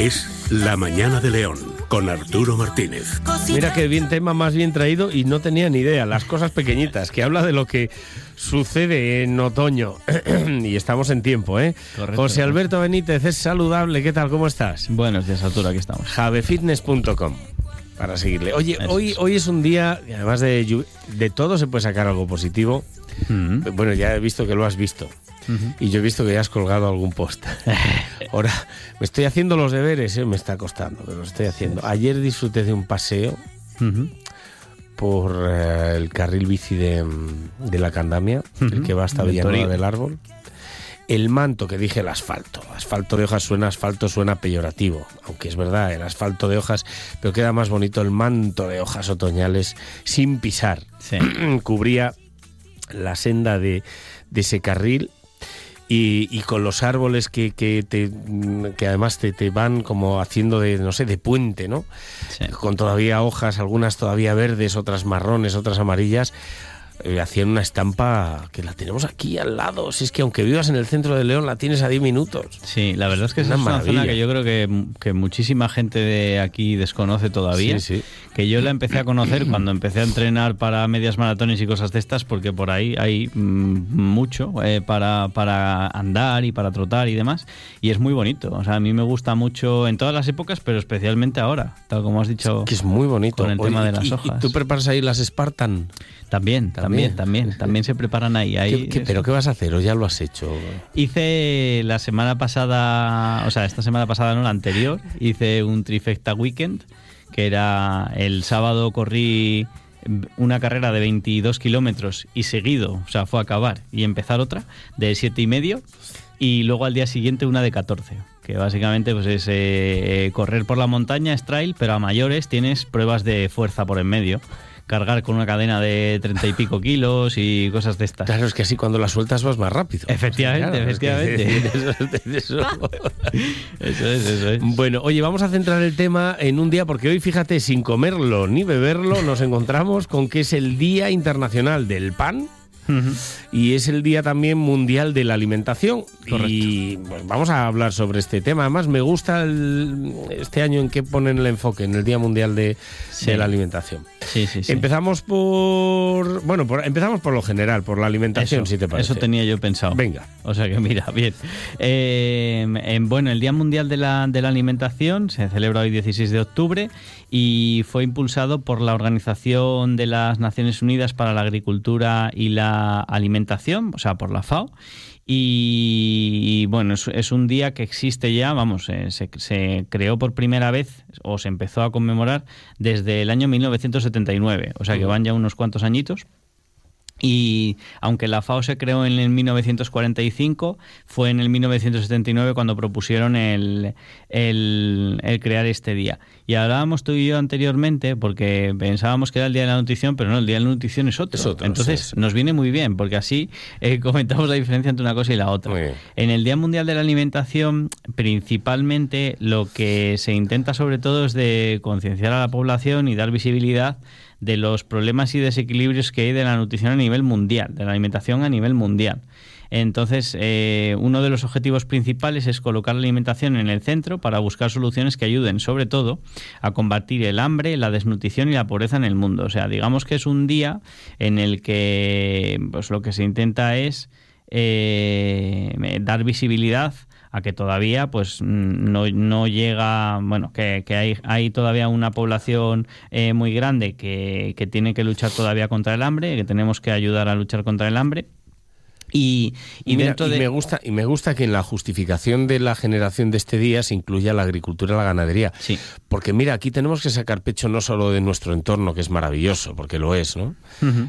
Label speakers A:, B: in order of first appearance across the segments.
A: Es La Mañana de León con Arturo Martínez.
B: Mira qué bien tema más bien traído y no tenía ni idea. Las cosas pequeñitas, que habla de lo que sucede en otoño. y estamos en tiempo, ¿eh?
C: Correcto,
B: José Alberto Benítez es saludable. ¿Qué tal? ¿Cómo estás?
C: Buenos días, Arturo, aquí estamos.
B: javefitness.com para seguirle. Oye,
C: Eso
B: hoy,
C: es.
B: hoy es un día, además de, de todo se puede sacar algo positivo.
C: Mm.
B: Bueno, ya he visto que lo has visto. Y yo he visto que ya has colgado algún post. Ahora, me estoy haciendo los deberes, ¿eh? me está costando, pero lo estoy haciendo. Ayer disfruté de un paseo por eh, el carril bici de, de la Candamia, el que va hasta Villanueva del Árbol. El manto que dije el asfalto. Asfalto de hojas suena asfalto, suena peyorativo. Aunque es verdad, el asfalto de hojas, pero queda más bonito el manto de hojas otoñales sin pisar.
C: Sí.
B: Cubría la senda de, de ese carril y, y con los árboles que, que, te- que además te, te van como haciendo de, no sé, de puente, ¿no?
C: Sí.
B: con todavía hojas, algunas todavía verdes, otras marrones, otras amarillas, eh, hacían una estampa que la tenemos aquí al lado. Si es que aunque vivas en el centro de León, la tienes a 10 minutos.
C: Sí, la verdad es que esa
B: Una
C: es una zona que yo creo que, que muchísima gente de aquí desconoce todavía.
B: Sí, sí.
C: Que yo la empecé a conocer cuando empecé a entrenar para medias maratones y cosas de estas, porque por ahí hay mm, mucho eh, para, para andar y para trotar y demás. Y es muy bonito. O sea, a mí me gusta mucho en todas las épocas, pero especialmente ahora, tal como has dicho.
B: Que es muy bonito.
C: Con el tema de las
B: y-
C: hojas.
B: Y tú preparas ahí las Spartan.
C: También,
B: También.
C: También, también. También se preparan ahí. ahí
B: ¿Qué- qué- ¿Pero qué vas a hacer? ¿O ya lo has hecho?
C: Hice la semana pasada, o sea, esta semana pasada, no la anterior, hice un trifecta weekend, que era el sábado corrí una carrera de 22 kilómetros y seguido, o sea, fue a acabar y empezar otra de 7 y medio y luego al día siguiente una de 14, que básicamente pues es eh, correr por la montaña, es trail, pero a mayores tienes pruebas de fuerza por en medio. Cargar con una cadena de 30 y pico kilos y cosas de estas.
B: Claro, es que así cuando las sueltas vas más rápido.
C: Efectivamente,
B: Claro, es que-
C: efectivamente.
B: de eso-
C: Eso es, eso es.
B: Bueno, oye, vamos a centrar el tema en un día, porque hoy, fíjate, sin comerlo ni beberlo, nos encontramos con que es el Día Internacional del Pan y es el Día también Mundial de la Alimentación.
C: Correcto.
B: Y pues, vamos a hablar sobre este tema. Además, me gusta el- este año en que ponen el enfoque, en el Día Mundial de,
C: Sí.
B: de la Alimentación.
C: Sí, sí, sí.
B: Empezamos por. Bueno, por- empezamos por lo general, por la alimentación,
C: eso,
B: si te parece.
C: eso tenía yo pensado.
B: Venga.
C: O sea que mira, bien. Eh, en- bueno, el Día Mundial de la, de la Alimentación se celebra hoy 16 de octubre y fue impulsado por la Organización de las Naciones Unidas para la Agricultura y la Alimentación, o sea, por la FAO. Y, y, bueno, es, es un día que existe ya, vamos, eh, se, se creó por primera vez o se empezó a conmemorar desde el año 1979, o sea que van ya unos cuantos añitos. Y aunque la FAO se creó en el 1945, fue en el 1979 cuando propusieron el, el- el crear este día. Y hablábamos tú y yo anteriormente, porque pensábamos que era el Día de la Nutrición, pero no, el Día de la Nutrición es otro.
B: Es otro,
C: Entonces
B: sí, sí.
C: nos viene muy bien, porque así eh, comentamos la diferencia entre una cosa y la otra. En el Día Mundial de la Alimentación, principalmente lo que se intenta sobre todo es de concienciar a la población y dar visibilidad de los problemas y desequilibrios que hay de la nutrición a nivel mundial, de la alimentación a nivel mundial. Entonces, eh, uno de los objetivos principales es colocar la alimentación en el centro para buscar soluciones que ayuden, sobre todo, a combatir el hambre, la desnutrición y la pobreza en el mundo. O sea, digamos que es un día en el que pues, lo que se intenta es eh, dar visibilidad a que todavía pues mm, no, no llega, bueno, que, que hay, hay todavía una población eh, muy grande que, que tiene que luchar todavía contra el hambre, que tenemos que ayudar a luchar contra el hambre. Y, y
B: Mira,
C: dentro
B: y
C: de...
B: me gusta y me gusta que en la justificación de la generación de este día se incluya la agricultura y la ganadería.
C: Sí.
B: Porque mira, aquí tenemos que sacar pecho no solo de nuestro entorno, que es maravilloso, porque lo es, ¿no?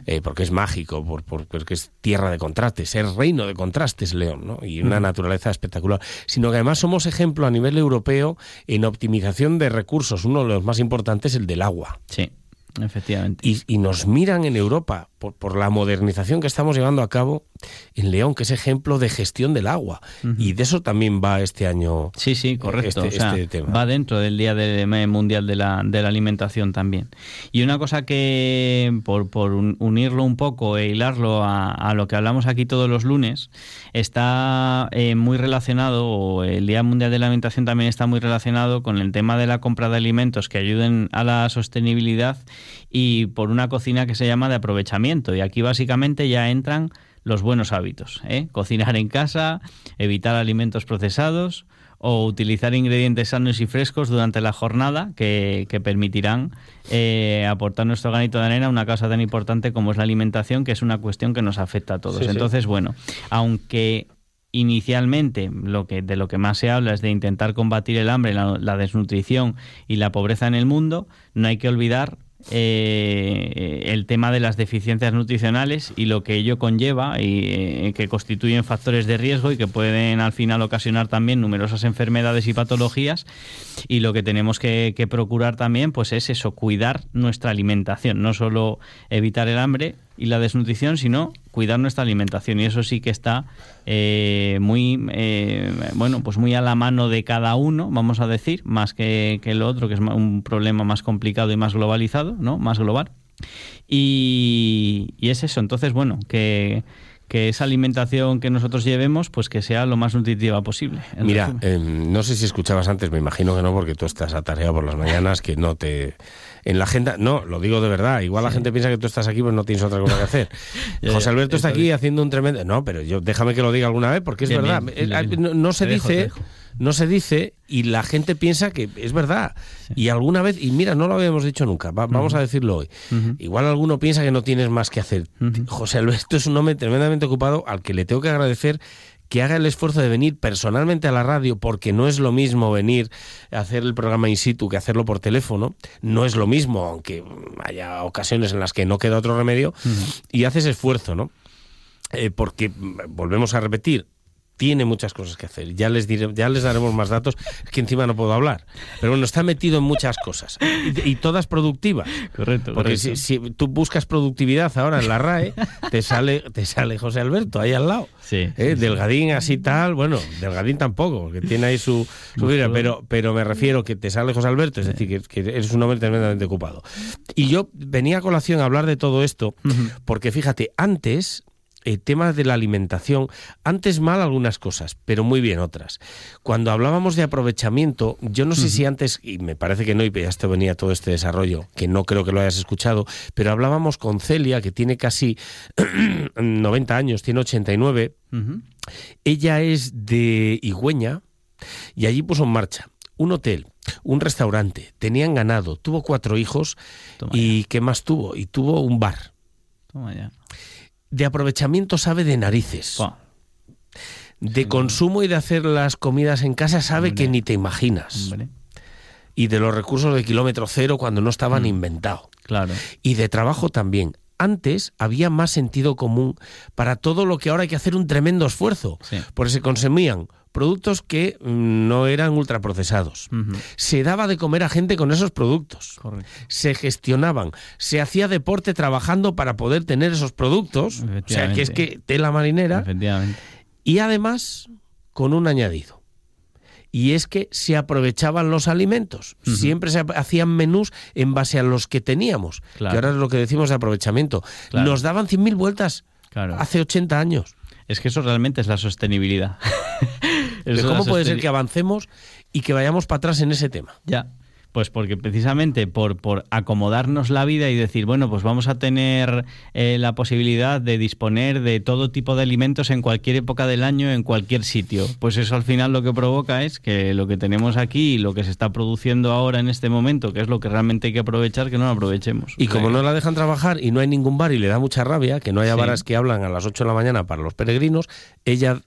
B: Eh, porque es mágico, por, por- porque es tierra de contrastes, es reino de contrastes, León, ¿no? Y una naturaleza espectacular. Sino que además somos ejemplo a nivel europeo en optimización de recursos. Uno de los más importantes es el del agua.
C: Sí, efectivamente.
B: Y, y nos miran en Europa por, la modernización que estamos llevando a cabo en León, que es ejemplo de gestión del agua. Y de eso también va este año.
C: Sí, sí, correcto. Este, este va dentro del Día Mundial de la, de la Alimentación también. Y una cosa que, por, por unirlo un poco e hilarlo a, lo que hablamos aquí todos los lunes, está eh, muy relacionado, o el Día Mundial de la Alimentación también está muy relacionado con el tema de la compra de alimentos que ayuden a la sostenibilidad y por una cocina que se llama de aprovechamiento. Y aquí básicamente ya entran los buenos hábitos. ¿eh? Cocinar en casa, evitar alimentos procesados o utilizar ingredientes sanos y frescos durante la jornada que, permitirán eh, aportar nuestro granito de arena a una causa tan importante como es la alimentación, que es una cuestión que nos afecta a todos. Entonces, bueno, aunque inicialmente lo que de lo que más se habla es de intentar combatir el hambre, la desnutrición y la pobreza en el mundo, no hay que olvidar eh, el tema de las deficiencias nutricionales y lo que ello conlleva y eh, que constituyen factores de riesgo y que pueden al final ocasionar también numerosas enfermedades y patologías. Y lo que tenemos que, que procurar también pues es eso cuidar nuestra alimentación no solo evitar el hambre y la desnutrición, sino cuidar nuestra alimentación. Y eso sí que está eh, muy, eh, bueno, pues muy a la mano de cada uno, vamos a decir, más que, que lo otro, que es un problema más complicado y más globalizado, ¿no? Más global. Y, y es eso. Entonces, bueno, que que esa alimentación que nosotros llevemos, pues que sea lo más nutritiva posible.
B: Mira, em, no sé si escuchabas antes, me imagino que no, porque tú estás atareado por las mañanas, que no te en la agenda. No, lo digo de verdad. Igual la gente piensa que tú estás aquí, pues no tienes otra cosa que hacer. José Alberto está aquí haciendo un tremendo. No, pero yo déjame que lo diga alguna vez porque es verdad. Eh, no, se dice. No se dice y la gente piensa que es verdad. Y alguna vez, y mira, no lo habíamos dicho nunca, vamos a decirlo hoy. Igual alguno piensa que no tienes más que hacer. José Alberto es un hombre tremendamente ocupado al que le tengo que agradecer que haga el esfuerzo de venir personalmente a la radio, porque no es lo mismo venir a hacer el programa in situ que hacerlo por teléfono, no es lo mismo, aunque haya ocasiones en las que no queda otro remedio, y haces esfuerzo, ¿no? Eh, porque, volvemos a repetir, tiene muchas cosas que hacer. Ya les diré, ya les daremos más datos, que encima no puedo hablar. Pero bueno, está metido en muchas cosas y, todas productivas.
C: Correcto.
B: Porque Si, tú buscas productividad ahora en la RAE, te sale, te sale José Alberto ahí al lado.
C: Sí.
B: ¿Eh? Delgadín así tal, bueno, Delgadín tampoco, porque tiene ahí su, vida, pero, pero me refiero que te sale José Alberto, es decir, que, eres un hombre tremendamente ocupado. Y yo venía a colación a hablar de todo esto, porque fíjate, antes eh, temas de la alimentación, antes mal algunas cosas, pero muy bien otras. Cuando hablábamos de aprovechamiento, yo no sé si antes, y me parece que no, y ya esto venía todo este desarrollo, que no creo que lo hayas escuchado, pero hablábamos con Celia, que tiene casi 90 años, tiene 89. Ella es de Higüeña y allí puso en marcha un hotel, un restaurante, tenían ganado, tuvo cuatro hijos y ¿qué más tuvo? Y tuvo un bar.
C: Toma ya
B: de aprovechamiento sabe de narices. De consumo y de hacer las comidas en casa sabe que ni te imaginas. Y de los recursos de kilómetro cero cuando no estaban mm. inventados.
C: Claro.
B: Y de trabajo también. Antes había más sentido común para todo lo que ahora hay que hacer un tremendo esfuerzo. Porque se consumían productos que mm, no eran ultraprocesados. Se daba de comer a gente con esos productos. Se gestionaban. Se hacía deporte trabajando para poder tener esos productos. O sea, que es que tela marinera. Y además, con un añadido. Y es que se aprovechaban los alimentos. Siempre se hacían menús en base a los que teníamos. Que ahora es lo que decimos de aprovechamiento. Nos daban 100.000 vueltas hace 80 años.
C: Es que eso realmente es la sostenibilidad.
B: ¿Cómo puede ser que avancemos y que vayamos para atrás en ese tema?
C: Ya. Pues porque precisamente por, por acomodarnos la vida y decir, bueno, pues vamos a tener eh, la posibilidad de disponer de todo tipo de alimentos en cualquier época del año, en cualquier sitio. Pues eso al final lo que provoca es que lo que tenemos aquí y lo que se está produciendo ahora en este momento, que es lo que realmente hay que aprovechar, que no lo aprovechemos.
B: Y como no la dejan trabajar y no hay ningún bar y le da mucha rabia, que no haya bares que hablan a las 8 de la mañana para los peregrinos, ella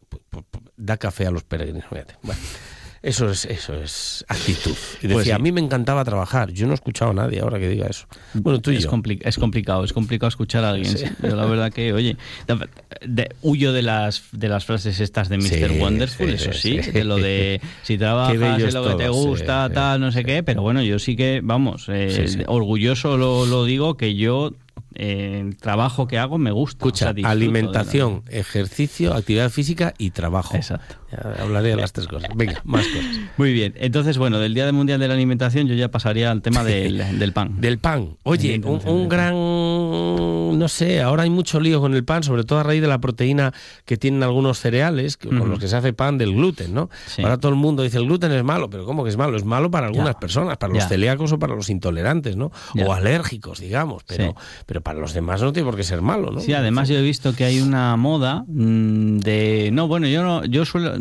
B: da café a los peregrinos. Bueno. Eso es, eso es actitud. Y pues decía, a mí me encantaba trabajar. Yo no he escuchado a nadie ahora que diga eso. Bueno, tú y
C: es
B: yo.
C: es complicado, es complicado escuchar a alguien. Yo la verdad que, oye, huyo de las, de las frases estas de Mr. Wonderful, eso sí, de lo de si trabajas en lo que te gusta, tal, no sé qué, pero bueno, yo sí que, vamos, eh, orgulloso lo, lo digo, que yo el trabajo que hago me gusta.
B: Escucha, alimentación, ejercicio, actividad física y trabajo.
C: Exacto.
B: Hablaré de las tres cosas. Venga, más cosas.
C: Muy bien. Entonces, bueno, del Día Mundial de la Alimentación yo ya pasaría al tema del, pan.
B: Del pan. Oye, un, gran... No sé, ahora hay mucho lío con el pan, sobre todo a raíz de la proteína que tienen algunos cereales, con los que se hace pan del gluten, ¿no? Ahora todo el mundo dice el gluten es malo, pero ¿cómo que es malo? Es malo para algunas personas, para los celíacos o para los intolerantes, ¿no? O alérgicos, digamos, pero, pero para los demás no tiene por qué ser malo, ¿no?
C: Sí, además yo he visto que hay una moda mm, de no, bueno, yo no yo suelo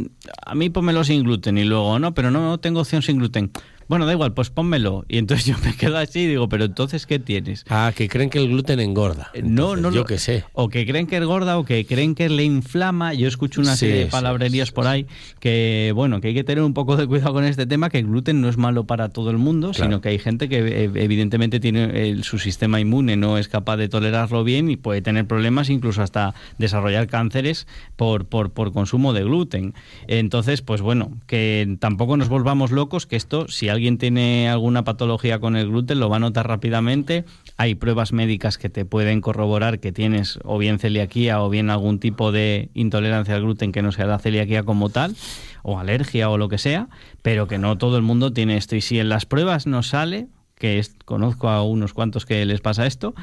C: a mí pónmelo sin gluten y luego no, pero no tengo opción sin gluten. Bueno, da igual, pues pónmelo. Y entonces yo me quedo así y digo, pero entonces, ¿qué tienes?
B: Ah, que creen que el gluten engorda.
C: Eh, no, no.
B: Yo que sé.
C: O que creen que engorda o que creen que le inflama. Yo escucho una serie de palabrerías por ahí que, bueno, que hay que tener un poco de cuidado con este tema, que el gluten no es malo para todo el mundo, sino que hay gente que eh, evidentemente tiene su sistema inmune, no es capaz de tolerarlo bien y puede tener problemas, incluso hasta desarrollar cánceres por, por, por consumo de gluten. Entonces, pues bueno, que tampoco nos volvamos locos, que esto, si alguien tiene alguna patología con el gluten, lo va a notar rápidamente. Hay pruebas médicas que te pueden corroborar que tienes o bien celiaquía o bien algún tipo de intolerancia al gluten que no sea la celiaquía como tal, o alergia o lo que sea, pero que no todo el mundo tiene esto. Y si en las pruebas no sale, que conozco a unos cuantos que les pasa esto,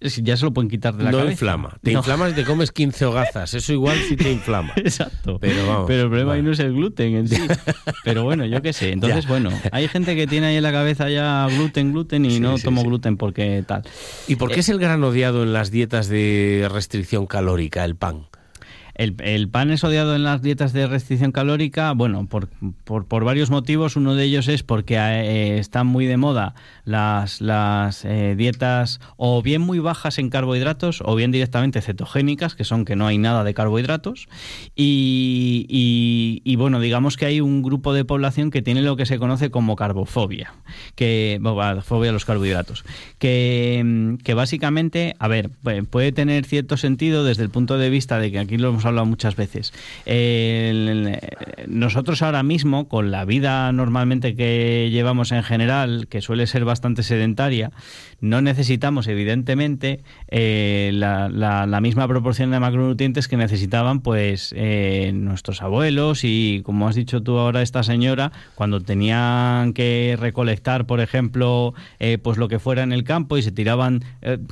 C: ya se lo pueden quitar de la
B: no
C: cabeza.
B: inflama. Te inflamas y te comes 15 hogazas. Eso igual sí te inflama.
C: Exacto. Pero, Pero el problema ahí no es el gluten en sí. Pero bueno, yo qué sé. Entonces, bueno, hay gente que tiene ahí en la cabeza ya gluten, gluten y no tomo gluten porque tal.
B: ¿Y por qué eh, es el gran odiado en las dietas de restricción calórica, el pan?
C: El, pan es odiado en las dietas de restricción calórica, bueno, por, por, varios motivos. Uno de ellos es porque eh, están muy de moda las, las eh, dietas o bien muy bajas en carbohidratos o bien directamente cetogénicas, que son que no hay nada de carbohidratos. Y, y, bueno, digamos que hay un grupo de población que tiene lo que se conoce como carbofobia, que fobia a los carbohidratos, que, que básicamente, a ver, puede tener cierto sentido desde el punto de vista de que aquí lo hemos hablado muchas veces. nosotros ahora mismo, con la vida normalmente que llevamos en general, que suele ser bastante sedentaria, no necesitamos, evidentemente, eh, la, misma proporción de macronutrientes que necesitaban pues eh, nuestros abuelos y, como has dicho tú ahora, esta señora, cuando tenían que recolectar, por ejemplo, eh, pues lo que fuera en el campo y se tiraban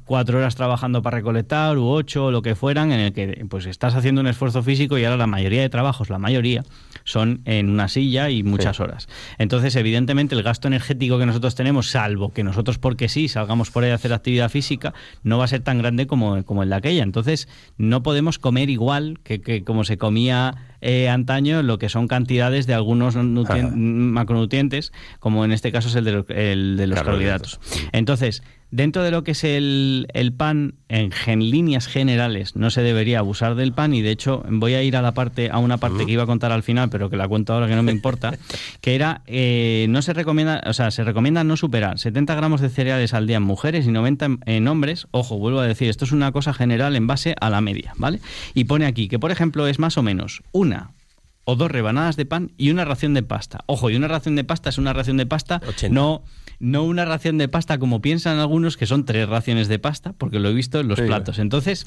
C: cuatro horas trabajando para recolectar u ocho lo que fueran, en el que pues estás haciendo un esfuerzo físico y ahora la mayoría de trabajos, la mayoría, son en una silla y muchas horas. Entonces, evidentemente, el gasto energético que nosotros tenemos, salvo que nosotros porque sí salgamos por ahí a hacer actividad física, no va a ser tan grande como, como el de aquella. Entonces, no podemos comer igual que, como se comía eh, antaño lo que son cantidades de algunos macronutrientes, como en este caso es el de, el de los carbohidratos. Entonces, Dentro de lo que es el, pan, en, líneas generales, no se debería abusar del pan y de hecho voy a ir a la parte a una parte que iba a contar al final, pero que la cuento ahora que no me importa, que era eh, no se recomienda, o sea, se recomienda no superar 70 gramos de cereales al día en mujeres y 90 en, hombres. Ojo, vuelvo a decir, esto es una cosa general en base a la media, ¿vale? Y pone aquí que por ejemplo es más o menos una o dos rebanadas de pan y una ración de pasta. Ojo, y una ración de pasta es una ración de pasta, no no una ración de pasta como piensan algunos, que son tres raciones de pasta, porque lo he visto en los platos. Entonces,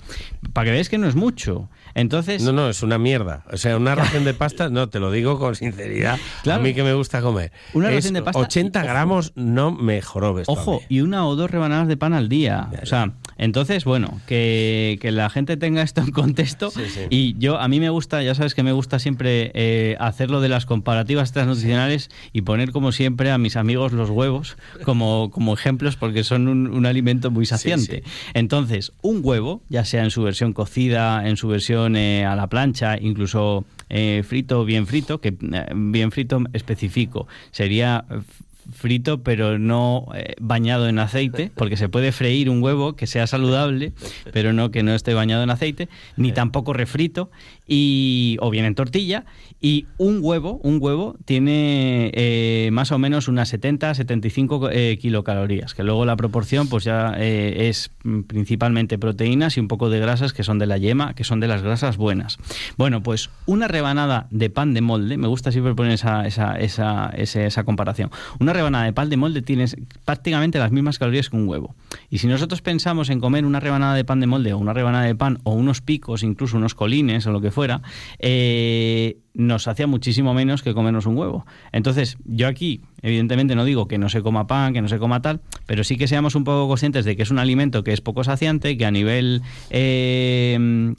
C: para que veáis que no es mucho. Entonces...
B: No, no, es una mierda. O sea, una ración de pasta, no, te lo digo con sinceridad, a mí que me gusta comer. Una ración de pasta... 80 gramos no me jorobes.
C: Ojo, y una o dos rebanadas de pan al día. O sea, entonces, bueno, que, la gente tenga esto en contexto. Y yo, a mí me gusta, ya sabes que me gusta siempre eh, hacerlo de las comparativas transnutricionales y poner como siempre a mis amigos los huevos como, como ejemplos porque son un, alimento muy saciante. Entonces, un huevo, ya sea en su versión cocida, en su versión eh, a la plancha, incluso eh, frito o bien frito, que eh, bien frito especifico, sería frito pero no bañado en aceite, porque se puede freír un huevo que sea saludable, pero no que no esté bañado en aceite, ni tampoco refrito y o bien en tortilla y un huevo, un huevo tiene eh, más o menos unas 70, 75 eh, kilocalorías, que luego la proporción pues ya eh, es principalmente proteínas y un poco de grasas que son de la yema, que son de las grasas buenas. Bueno, pues una rebanada de pan de molde, me gusta siempre poner esa, esa, esa, esa, comparación, una rebanada de pan de molde tiene prácticamente las mismas calorías que un huevo. Y si nosotros pensamos en comer una rebanada de pan de molde o una rebanada de pan o unos picos, incluso unos colines o lo que fuera, eh, nos hacía muchísimo menos que comernos un huevo. Entonces, yo aquí, evidentemente, no digo que no se coma pan, que no se coma tal, pero sí que seamos un poco conscientes de que es un alimento que es poco saciante, que a nivel eh,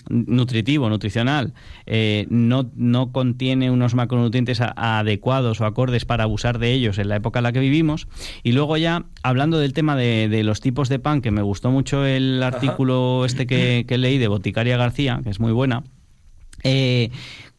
C: nutritivo, nutricional, eh, no, no contiene unos macronutrientes adecuados o acordes para abusar de ellos en la época en la que vivimos. Y luego ya, hablando del tema de, los tipos de pan, que me gustó mucho el artículo este que, que leí de Boticaria García, que es muy buena, eh,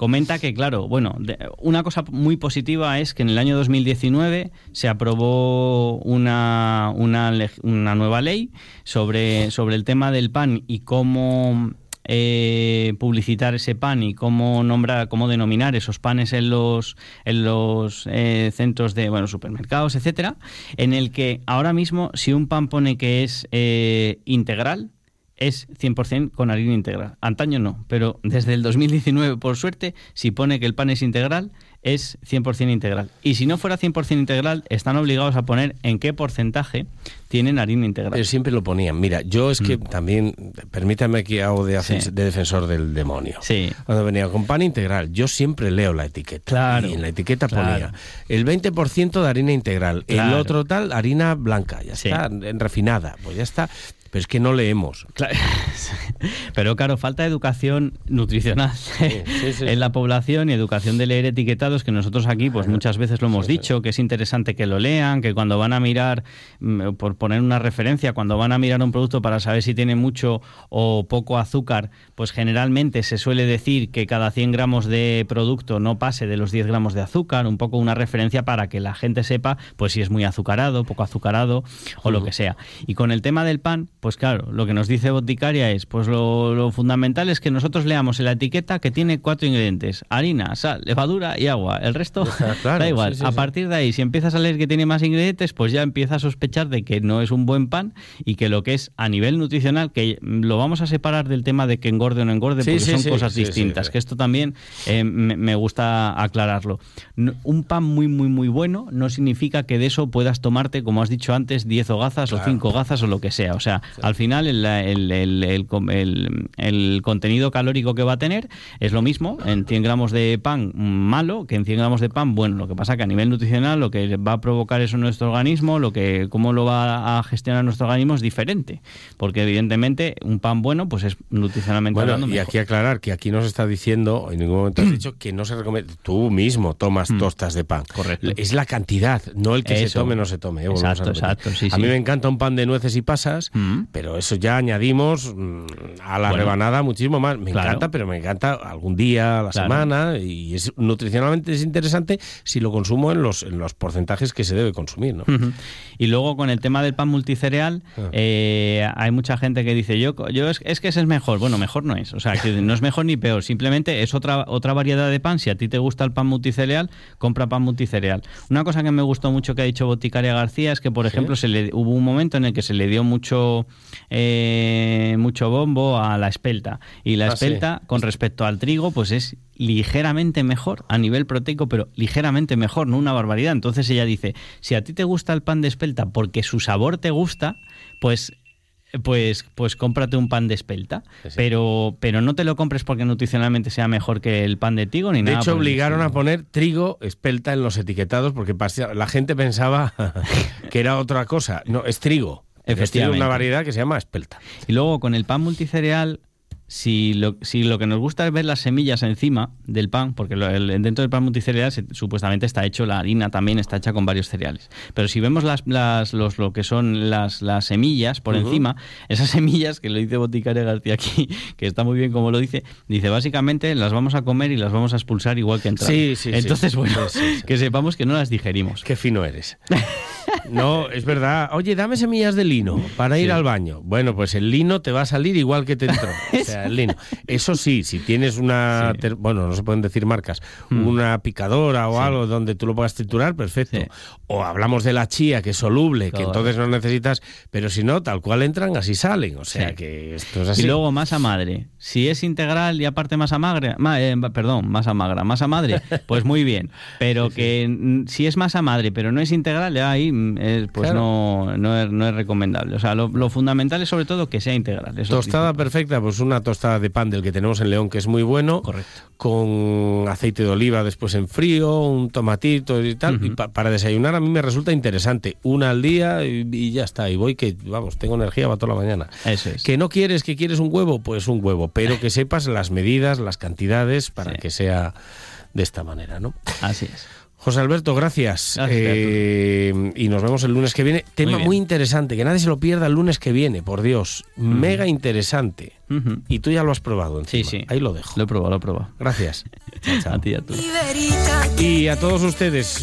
C: comenta que, claro, bueno, una cosa muy positiva es que en el año 2019 se aprobó una, una, una nueva ley sobre, sobre el tema del pan y cómo eh, publicitar ese pan y cómo nombrar, cómo denominar esos panes en los en los eh, centros de bueno supermercados, etcétera, en el que ahora mismo si un pan pone que es integral es 100% con harina integral. Antaño no, pero desde el 2019, por suerte, si pone que el pan es integral, es 100% integral. Y si no fuera 100% integral, están obligados a poner en qué porcentaje tienen harina integral.
B: Pero siempre lo ponían. Mira, yo es que mm. también, permítame que hago de, defensor del demonio.
C: Sí.
B: Cuando venía con pan integral, yo siempre leo la etiqueta. Claro. Y en la etiqueta ponía el 20% de harina integral, el otro tal, harina blanca, ya está, refinada. Pues ya está pero es que no leemos.
C: Pero claro, falta educación nutricional en la población y educación de leer etiquetados que nosotros aquí pues muchas veces lo hemos dicho, que es interesante que lo lean, que cuando van a mirar, mm, por poner una referencia, cuando van a mirar un producto para saber si tiene mucho o poco azúcar, pues generalmente se suele decir que cada 100 gramos de producto no pase de los 10 gramos de azúcar, un poco una referencia para que la gente sepa pues si es muy azucarado, poco azucarado o lo que sea. Y con el tema del pan, pues claro, lo que nos dice Boticaria es, pues lo, fundamental es que nosotros leamos en la etiqueta que tiene cuatro ingredientes, harina, sal, levadura y agua. El resto da igual. a partir de ahí, si empiezas a leer que tiene más ingredientes, pues ya empieza a sospechar de que no es un buen pan y que lo que es a nivel nutricional, que lo vamos a separar del tema de que engorde o no engorde, porque son cosas distintas, que esto también eh, me, gusta aclararlo. un pan muy, muy, muy bueno no significa que de eso puedas tomarte, como has dicho antes, 10 hogazas o 5 gazas o lo que sea. O sea, al final, el, el, contenido calórico que va a tener es lo mismo en 100 gramos de pan malo que en 100 gramos de pan bueno. Lo que pasa que a nivel nutricional lo que va a provocar eso en nuestro organismo, lo que cómo lo va a gestionar nuestro organismo es diferente. Porque evidentemente un pan bueno pues es nutricionalmente
B: bueno, Y aquí aclarar que aquí no se está diciendo, en ningún momento has dicho que no se recomienda. Tú mismo tomas mm. tostas de pan.
C: Correcto.
B: Es la cantidad, no el que se tome o no se tome.
C: ¿eh? Exacto, a exacto.
B: a mí me encanta un pan de nueces y pasas, mm pero eso ya añadimos mm, a la rebanada muchísimo más. Me encanta, pero me encanta algún día a la semana y es nutricionalmente es interesante si lo consumo en los, en los porcentajes que se debe consumir. ¿no?
C: Y luego con el tema del pan multicereal, ah. eh, hay mucha gente que dice, yo, yo es, que ese es mejor. Bueno, mejor no es. O sea, que no es mejor ni peor. Simplemente es otra, otra variedad de pan. Si a ti te gusta el pan multicereal, compra pan multicereal. Una cosa que me gustó mucho que ha dicho Boticaria García es que, por ejemplo, se le, hubo un momento en el que se le dio mucho eh, mucho bombo a la espelta. Y la ah, espelta, con respecto al trigo, pues es ligeramente mejor a nivel proteico, pero ligeramente mejor, no una barbaridad. Entonces ella dice, si a ti te gusta el pan de espelta porque su sabor te gusta, pues pues, pues cómprate un pan de espelta. Pero, pero no te lo compres porque nutricionalmente sea mejor que el pan de trigo ni nada.
B: De hecho, obligaron a poner trigo espelta en los etiquetados porque la gente pensaba que era otra cosa. No, es trigo. Efectivamente. una variedad que se llama espelta.
C: Y luego con el pan multicereal, si lo, si lo que nos gusta es ver las semillas encima del pan, porque dentro del pan multicereal supuestamente está hecho, la harina también está hecha con varios cereales. Pero si vemos las, las los, lo que son las, las semillas por encima, esas semillas, que lo dice Boticaria García aquí, que está muy bien como lo dice, dice básicamente las vamos a comer y las vamos a expulsar igual que entraron.
B: Sí, sí,
C: Entonces, bueno, que sepamos que no las digerimos.
B: Qué fino eres. No, es verdad. Oye, dame semillas de lino para ir al baño. Bueno, pues el lino te va a salir igual que te entró. O sea, el lino. Eso sí, si tienes una, bueno, no se pueden decir marcas, hmm. una picadora o algo donde tú lo puedas triturar, perfecto. O hablamos de la chía, que es soluble, que entonces no necesitas, pero si no, tal cual entran, así salen. O sea que esto es así.
C: Y luego masa madre. Si es integral y aparte masa magra, eh, perdón, masa magra, masa madre, pues muy bien. Pero que si es masa madre, pero no es integral, ya ahí pues no, no, es, no, es, recomendable. O sea, lo, fundamental es sobre todo que sea integral.
B: tostada perfecta, pues una tostada de pan del que tenemos en León, que es muy bueno.
C: Correcto.
B: Con aceite de oliva después en frío, un tomatito y tal. y para desayunar a mí me resulta interesante. Una al día y, ya está. Y voy que, vamos, tengo energía para toda la mañana.
C: Eso es.
B: Que no quieres, que quieres un huevo, pues un huevo. Pero que sepas las medidas, las cantidades para que sea de esta manera, ¿no?
C: Así es.
B: José Alberto, gracias. Eh, y nos vemos el lunes que viene. Tema muy, interesante, que nadie se lo pierda el lunes que viene, por Dios. Mega interesante. Y tú ya lo has probado.
C: Sí, sí.
B: Ahí lo dejo.
C: Lo he probado, lo he probado.
B: Gracias.
C: A ti, a tú.
B: Y a todos ustedes,